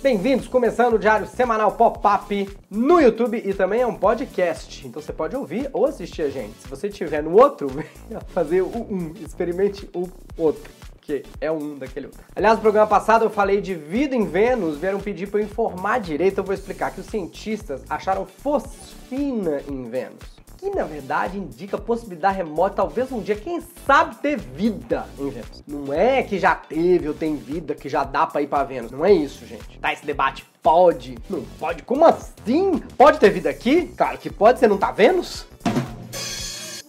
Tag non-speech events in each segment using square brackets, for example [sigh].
Bem-vindos, começando o Diário Semanal Pop-Up no YouTube e também é um podcast, então você pode ouvir ou assistir a gente. Se você estiver no outro, [laughs] venha fazer o um, experimente o outro, que é um daquele outro. Aliás, no programa passado eu falei de vida em Vênus, vieram pedir para eu informar direito, eu vou explicar que os cientistas acharam fosfina em Vênus que na verdade indica possibilidade remota, talvez um dia, quem sabe, ter vida em Vênus. Não é que já teve ou tem vida que já dá pra ir pra Vênus. Não é isso, gente. Tá esse debate. Pode? Não pode? Como assim? Pode ter vida aqui? Claro que pode, você não tá Vênus?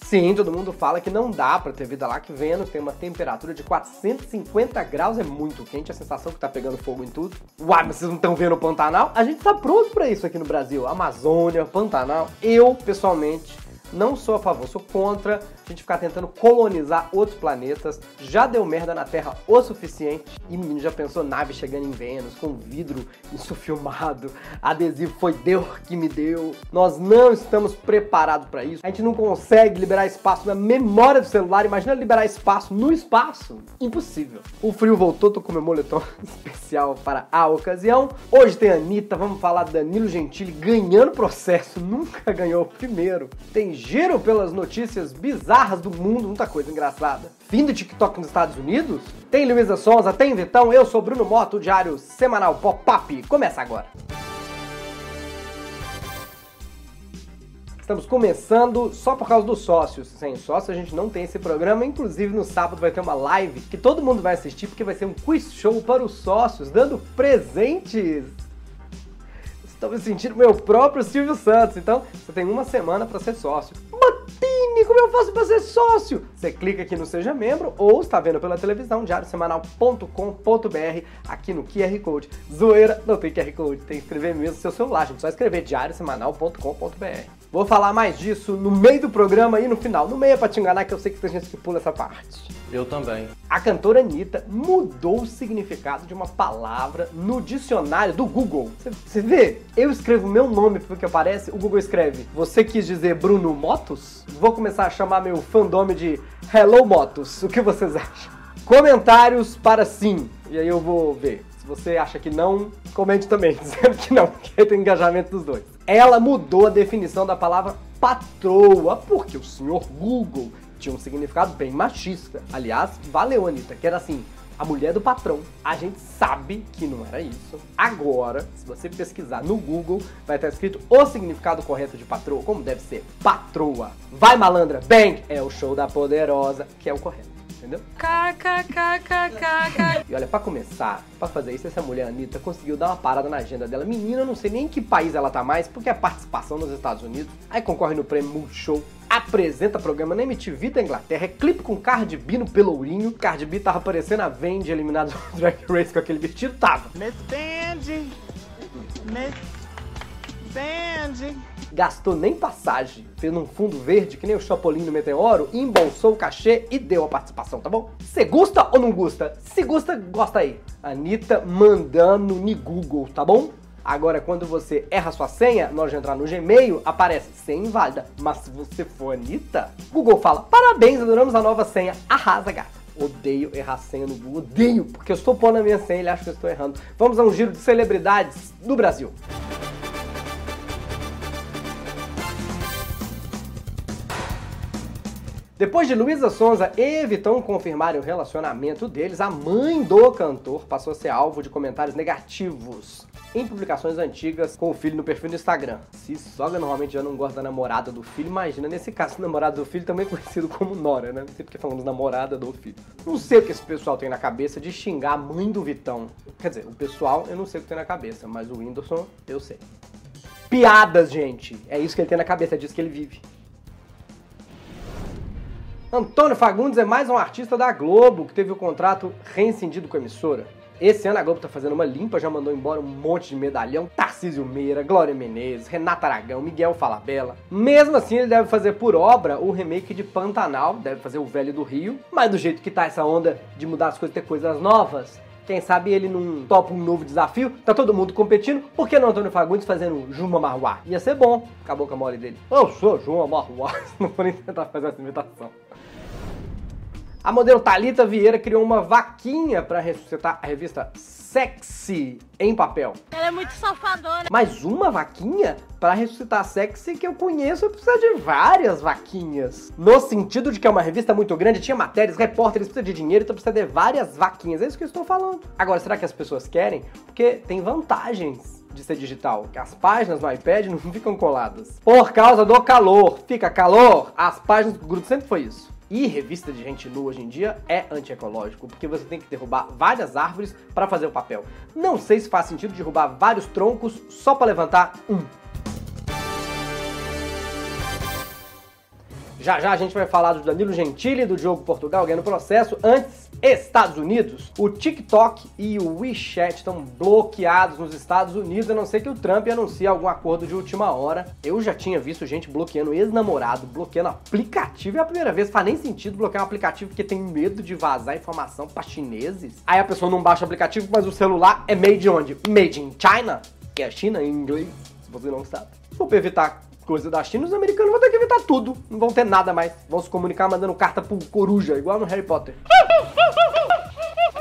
Sim, todo mundo fala que não dá para ter vida lá, que Vênus tem uma temperatura de 450 graus, é muito quente, a sensação que tá pegando fogo em tudo. Uai, mas vocês não estão vendo o Pantanal? A gente tá pronto para isso aqui no Brasil. Amazônia, Pantanal. Eu, pessoalmente, não sou a favor, sou contra a gente ficar tentando colonizar outros planetas. Já deu merda na Terra o suficiente. E menino já pensou nave chegando em Vênus com vidro insufilmado, adesivo foi Deus que me deu. Nós não estamos preparados para isso. A gente não consegue liberar espaço na memória do celular. Imagina liberar espaço no espaço. Impossível. O frio voltou, tô com meu moletom [laughs] especial para a ocasião. Hoje tem Anitta, vamos falar Danilo Gentili ganhando processo. Nunca ganhou o primeiro. Tem giro pelas notícias bizarras do mundo, muita coisa engraçada. Fim do TikTok nos Estados Unidos? Tem Luísa Sonza, tem Vitão, eu sou Bruno Moto, o Diário Semanal Pop-Up. Começa agora. Estamos começando só por causa dos sócios. Sem sócio a gente não tem esse programa. Inclusive no sábado vai ter uma live que todo mundo vai assistir porque vai ser um quiz show para os sócios, dando presentes Estou me sentindo meu próprio Silvio Santos. Então, você tem uma semana para ser sócio. Matine, como eu faço para ser sócio? Você clica aqui no Seja Membro ou está vendo pela televisão, diariosemanal.com.br, aqui no QR Code. Zoeira, não tem QR Code, tem que escrever mesmo no seu celular, gente. Só escrever diariosemanal.com.br. Vou falar mais disso no meio do programa e no final. No meio é pra te enganar que eu sei que tem gente que pula essa parte. Eu também. A cantora Anitta mudou o significado de uma palavra no dicionário do Google. Você vê? Eu escrevo meu nome porque aparece, o Google escreve. Você quis dizer Bruno Motos? Vou começar a chamar meu fandome de Hello Motos. O que vocês acham? Comentários para sim. E aí eu vou ver. Se você acha que não, comente também, [laughs] dizendo que não, porque tem engajamento dos dois. Ela mudou a definição da palavra patroa, porque o senhor Google tinha um significado bem machista. Aliás, valeu, Anitta, que era assim, a mulher do patrão. A gente sabe que não era isso. Agora, se você pesquisar no Google, vai estar escrito o significado correto de patroa, como deve ser patroa. Vai malandra, bang! É o show da poderosa, que é o correto entendeu? KKKKKK. E olha, para começar, para fazer isso, essa mulher Anitta conseguiu dar uma parada na agenda dela. Menina, eu não sei nem em que país ela tá mais, porque é participação nos Estados Unidos. Aí concorre no prêmio Multishow apresenta programa na MTV da Inglaterra, é clipe com Cardi B no pelourinho. Cardi B tava parecendo a Vendi eliminada do [laughs] Drag Race com aquele vestido, tava. Miss Bandy. Miss Bandy. Gastou nem passagem, fez num fundo verde que nem o Chapolin no Meteoro, embolsou o cachê e deu a participação, tá bom? Você gosta ou não gosta? Se gosta, gosta aí. Anitta mandando no Google, tá bom? Agora, quando você erra sua senha, na hora de entrar no Gmail, aparece senha inválida. Mas se você for Anitta, Google fala: parabéns, adoramos a nova senha. Arrasa, gata. Odeio errar senha no Google, odeio, porque eu estou pondo a minha senha e ele acha que eu estou errando. Vamos a um giro de celebridades do Brasil. Depois de Luísa Sonza e Vitão confirmarem o relacionamento deles, a mãe do cantor passou a ser alvo de comentários negativos em publicações antigas com o filho no perfil do Instagram. Se sogra normalmente já não gosta da namorada do filho, imagina nesse caso, o namorado do filho também [laughs] conhecido como Nora, né? Não sei porque falando namorada do filho. Não sei o que esse pessoal tem na cabeça de xingar a mãe do Vitão. Quer dizer, o pessoal eu não sei o que tem na cabeça, mas o Whindersson eu sei. Piadas, gente. É isso que ele tem na cabeça, é disso que ele vive. Antônio Fagundes é mais um artista da Globo que teve o contrato reincindido com a emissora. Esse ano a Globo tá fazendo uma limpa, já mandou embora um monte de medalhão. Tarcísio Meira, Glória Menezes, Renata Aragão, Miguel Falabella. Mesmo assim, ele deve fazer por obra o remake de Pantanal, deve fazer o Velho do Rio. Mas do jeito que tá essa onda de mudar as coisas, ter coisas novas, quem sabe ele não topa um novo desafio, tá todo mundo competindo, por que não Antônio Fagundes fazendo Juma Marruá? Ia ser bom, acabou com a mole dele. Eu sou Juma Marruá, [laughs] não vou nem tentar fazer essa imitação. A modelo Talita Vieira criou uma vaquinha para ressuscitar a revista sexy em papel. Ela é muito safadona. Mas uma vaquinha? Para ressuscitar sexy que eu conheço, precisa de várias vaquinhas. No sentido de que é uma revista muito grande, tinha matérias, repórteres, precisa de dinheiro, então precisa de várias vaquinhas. É isso que eu estou falando. Agora, será que as pessoas querem? Porque tem vantagens de ser digital, que as páginas no iPad não [laughs] ficam coladas. Por causa do calor. Fica calor, as páginas do grupo sempre foi isso. E revista de gente nua hoje em dia é antiecológico, porque você tem que derrubar várias árvores para fazer o papel. Não sei se faz sentido derrubar vários troncos só para levantar um. Já já a gente vai falar do Danilo Gentili, do Diogo Portugal ganhando processo. Antes, Estados Unidos. O TikTok e o WeChat estão bloqueados nos Estados Unidos, a não ser que o Trump anuncie algum acordo de última hora. Eu já tinha visto gente bloqueando ex-namorado, bloqueando aplicativo. É a primeira vez, faz nem sentido bloquear um aplicativo porque tem medo de vazar informação para chineses. Aí a pessoa não baixa o aplicativo, mas o celular é made onde? Made in China, que é China em inglês, se você não sabe. Vou evitar coisa da China, os americanos vão ter que evitar tudo. Não vão ter nada mais. Vão se comunicar mandando carta pro coruja, igual no Harry Potter.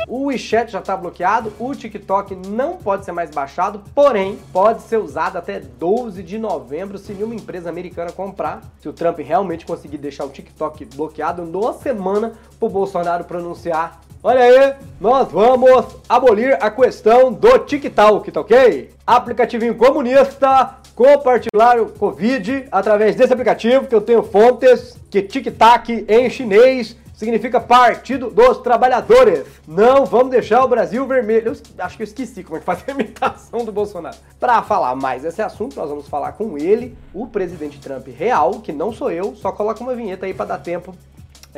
O WeChat já está bloqueado, o TikTok não pode ser mais baixado, porém pode ser usado até 12 de novembro se nenhuma empresa americana comprar. Se o Trump realmente conseguir deixar o TikTok bloqueado, numa semana pro Bolsonaro pronunciar Olha aí, nós vamos abolir a questão do TikTok, tá ok? Aplicativinho comunista, compartilhar o Covid através desse aplicativo que eu tenho fontes, que TikTok em chinês significa Partido dos Trabalhadores. Não vamos deixar o Brasil vermelho. Eu acho que eu esqueci como é que faz [laughs] a imitação do Bolsonaro. Para falar mais desse assunto, nós vamos falar com ele, o presidente Trump real, que não sou eu, só coloca uma vinheta aí para dar tempo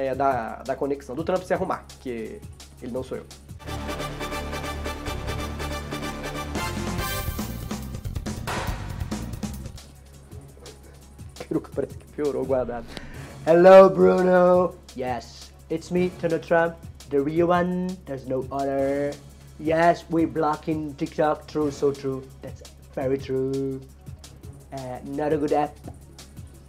é, da, da conexão do Trump se arrumar, que ele não sou eu. [laughs] Peruca parece que piorou guardado. Hello, Bruno. Yes, it's me, Donald Trump, the real one. There's no other. Yes, we're blocking TikTok. True, so true. That's very true. Uh, not a good app.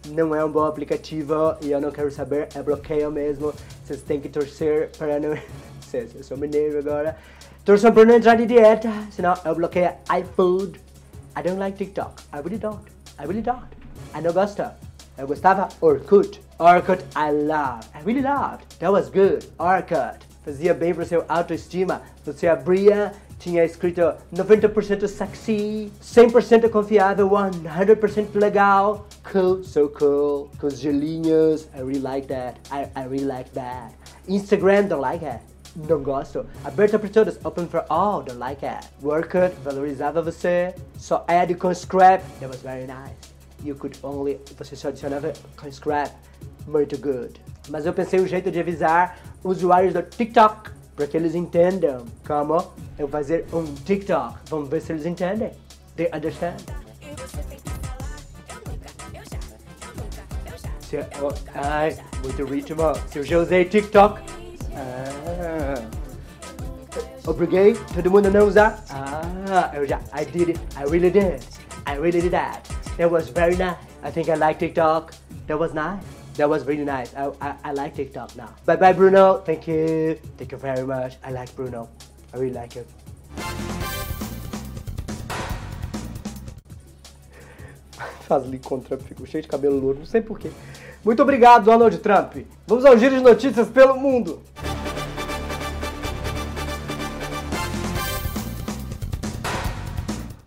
Não é um bom aplicativo e eu não quero saber, é bloqueio mesmo. Vocês têm que torcer para não. [laughs] Vocês, eu sou mineiro agora. Torçam para não entrar de dieta, senão eu bloqueio iFood. I don't like TikTok. I really don't. I really don't. I não gosto. Eu gostava Orkut. Orkut I love. I really loved. That was good. Orkut. Fazia bem pro seu autoestima. Você abria, tinha escrito 90% sexy, 100% confiável, 100% legal. Cool, so cool. Com os gelinhos. I really like that. I, I really like that. Instagram, don't like it. Não gosto. Aberta para todos, open for all, don't like it. Workut, valorizava você. Só add com scrap, that was very nice. You could only, você só adicionava com scrap, muito good. Mas eu pensei o jeito de avisar usuários do TikTok, para que eles entendam como eu fazer um TikTok. Vamos ver se eles entendem. They understand. Se, oh, ai, muito ritmo. Se eu já usei TikTok. Ah. Obriguei todo mundo não usar? Ah, eu já. I did it. I really did. I really did that. That was very nice. I think I like TikTok. That was nice. That was really nice. I, I, I like TikTok now. Bye bye, Bruno. Thank you. Thank you very much. I like Bruno. I really like it. [laughs] Faz ali contra fico cheio de cabelo louro, não sei porquê. Muito obrigado, Donald Trump. Vamos ao giro de notícias pelo mundo.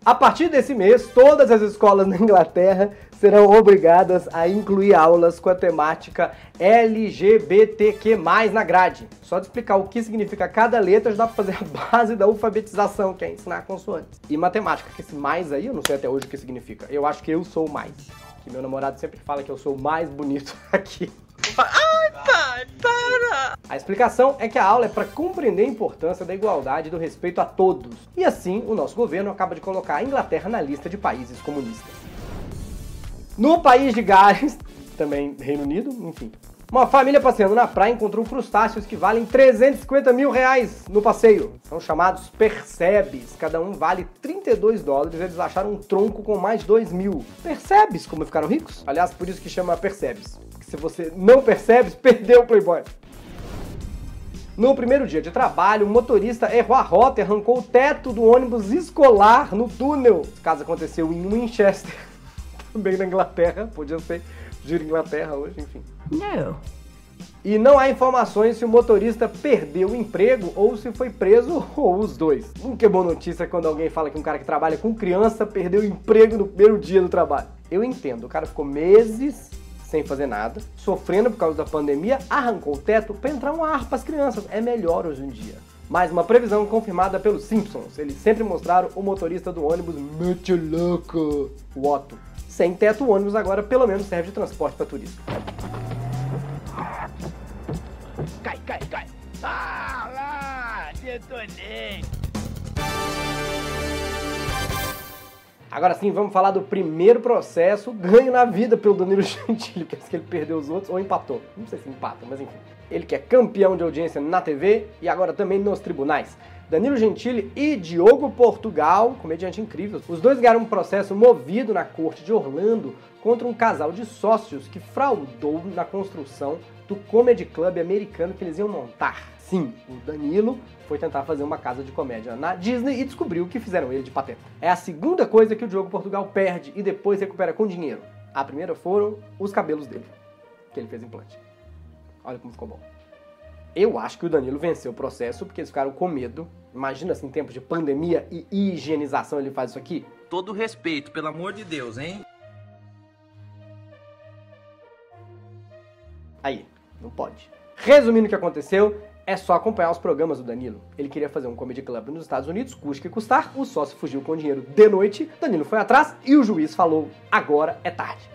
A partir desse mês, todas as escolas [laughs] na Inglaterra serão obrigadas a incluir aulas com a temática LGBTQ+, na grade. Só de explicar o que significa cada letra, já dá pra fazer a [laughs] base da alfabetização, que é ensinar consoantes. E matemática, que esse mais aí, eu não sei até hoje o que significa. Eu acho que eu sou o mais. Que meu namorado sempre fala que eu sou o mais bonito [laughs] aqui. Ai, pai, para! A explicação é que a aula é para compreender a importância da igualdade e do respeito a todos. E assim, o nosso governo acaba de colocar a Inglaterra na lista de países comunistas. No país de Gales, [laughs] também Reino Unido, enfim. Uma família passeando na praia encontrou crustáceos que valem 350 mil reais no passeio. São chamados percebes. Cada um vale 32 dólares. Eles acharam um tronco com mais 2 mil. Percebes como ficaram ricos? Aliás, por isso que chama percebes. Se você não percebe, [laughs] perdeu o Playboy. No primeiro dia de trabalho, o motorista errou a rota e arrancou o teto do ônibus escolar no túnel. O caso aconteceu em Winchester, [laughs] também na Inglaterra, podia ser Giro Inglaterra hoje, enfim. No. E não há informações se o motorista perdeu o emprego ou se foi preso [laughs] ou os dois. Nunca é boa notícia quando alguém fala que um cara que trabalha com criança perdeu o emprego no primeiro dia do trabalho. Eu entendo, o cara ficou meses sem fazer nada, sofrendo por causa da pandemia, arrancou o teto para entrar um ar para as crianças. É melhor hoje em dia. Mais uma previsão confirmada pelos Simpsons. Eles sempre mostraram o motorista do ônibus muito louco, o Otto. Sem teto, o ônibus agora pelo menos serve de transporte para turista. Cai, cai, cai. Ah, lá, detonei. Agora sim, vamos falar do primeiro processo ganho na vida pelo Danilo [laughs] Gentili, que é que ele perdeu os outros ou empatou. Não sei se empata, mas enfim. Ele que é campeão de audiência na TV e agora também nos tribunais. Danilo Gentili e Diogo Portugal, comediante incrível. Os dois ganharam um processo movido na corte de Orlando contra um casal de sócios que fraudou na construção do comedy club americano que eles iam montar. Sim, o Danilo foi tentar fazer uma casa de comédia na Disney e descobriu que fizeram ele de pateta. É a segunda coisa que o Diogo Portugal perde e depois recupera com dinheiro. A primeira foram os cabelos dele, que ele fez implante. Olha como ficou bom. Eu acho que o Danilo venceu o processo porque eles ficaram com medo. Imagina assim, em tempos de pandemia e higienização ele faz isso aqui. Todo respeito, pelo amor de Deus, hein? Aí, não pode. Resumindo o que aconteceu, é só acompanhar os programas do Danilo. Ele queria fazer um comedy club nos Estados Unidos, custe que custar, o sócio fugiu com o dinheiro de noite, Danilo foi atrás e o juiz falou: agora é tarde.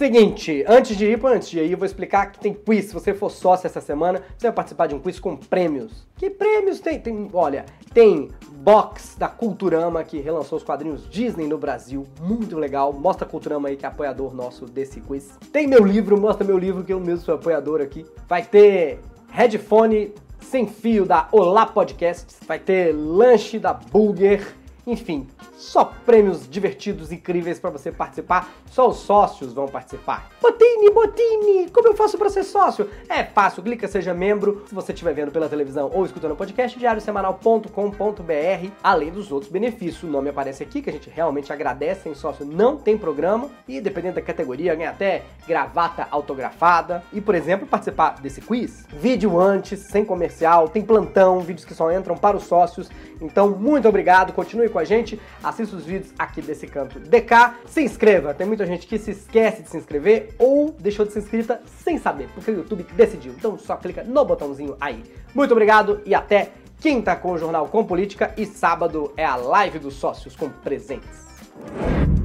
Seguinte, antes de ir, antes de ir, eu vou explicar que tem quiz. Se você for sócio essa semana, você vai participar de um quiz com prêmios. Que prêmios tem? Tem, olha, tem box da Culturama que relançou os quadrinhos Disney no Brasil, muito legal. Mostra a Culturama aí que é apoiador nosso desse quiz. Tem meu livro, mostra meu livro que eu mesmo sou apoiador aqui. Vai ter headphone sem fio da Olá Podcasts, vai ter lanche da Burger enfim, só prêmios divertidos, incríveis para você participar. Só os sócios vão participar. Botini, Botini, como eu faço para ser sócio? É fácil, clica seja membro. Se você estiver vendo pela televisão ou escutando o podcast, diariosemanal.com.br. Além dos outros benefícios, o nome aparece aqui que a gente realmente agradece. Em sócio não tem programa e dependendo da categoria ganha até gravata autografada e, por exemplo, participar desse quiz. Vídeo antes, sem comercial, tem plantão, vídeos que só entram para os sócios. Então, muito obrigado, continue com a gente, assista os vídeos aqui desse canto DK, se inscreva, tem muita gente que se esquece de se inscrever ou deixou de ser inscrita sem saber, porque o YouTube decidiu. Então só clica no botãozinho aí. Muito obrigado e até quinta com o Jornal Com Política e sábado é a live dos sócios com presentes.